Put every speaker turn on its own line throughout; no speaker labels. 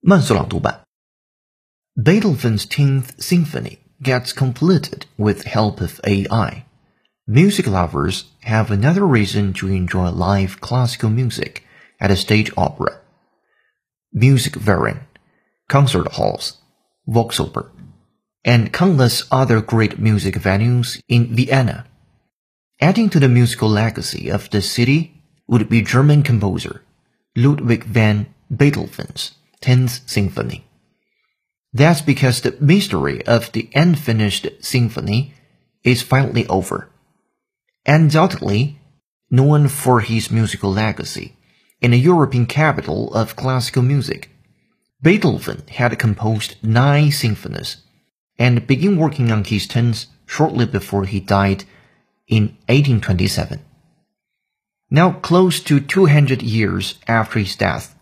慢速朗读版。Beethoven's 10th Symphony gets completed with help of AI. Music lovers have another reason to enjoy live classical music at a stage opera. Musikverein, concert halls, Volksoper, and countless other great music venues in Vienna. Adding to the musical legacy of the city would be German composer Ludwig van Beethoven's 10th Symphony. That's because the mystery of the unfinished symphony is finally over. Undoubtedly, known for his musical legacy, in the European capital of classical music, Beethoven had composed nine symphonies and began working on his tenth shortly before he died in 1827. Now close to 200 years after his death,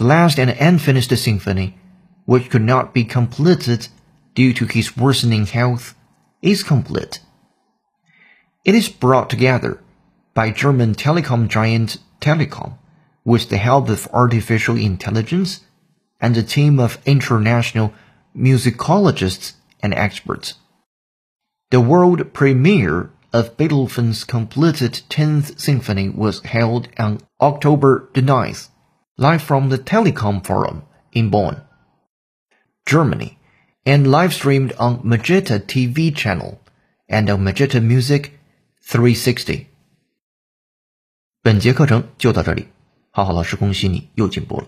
the last and unfinished symphony, which could not be completed due to his worsening health, is complete. It is brought together by German telecom giant Telekom with the help of artificial intelligence and a team of international musicologists and experts. The world premiere of Beethoven's completed 10th Symphony was held on October the 9th live from the Telecom Forum in Bonn, Germany, and live streamed on Magenta TV channel and on Magenta Music 360. 本节课程就到这里，浩浩老师恭喜你又进步了。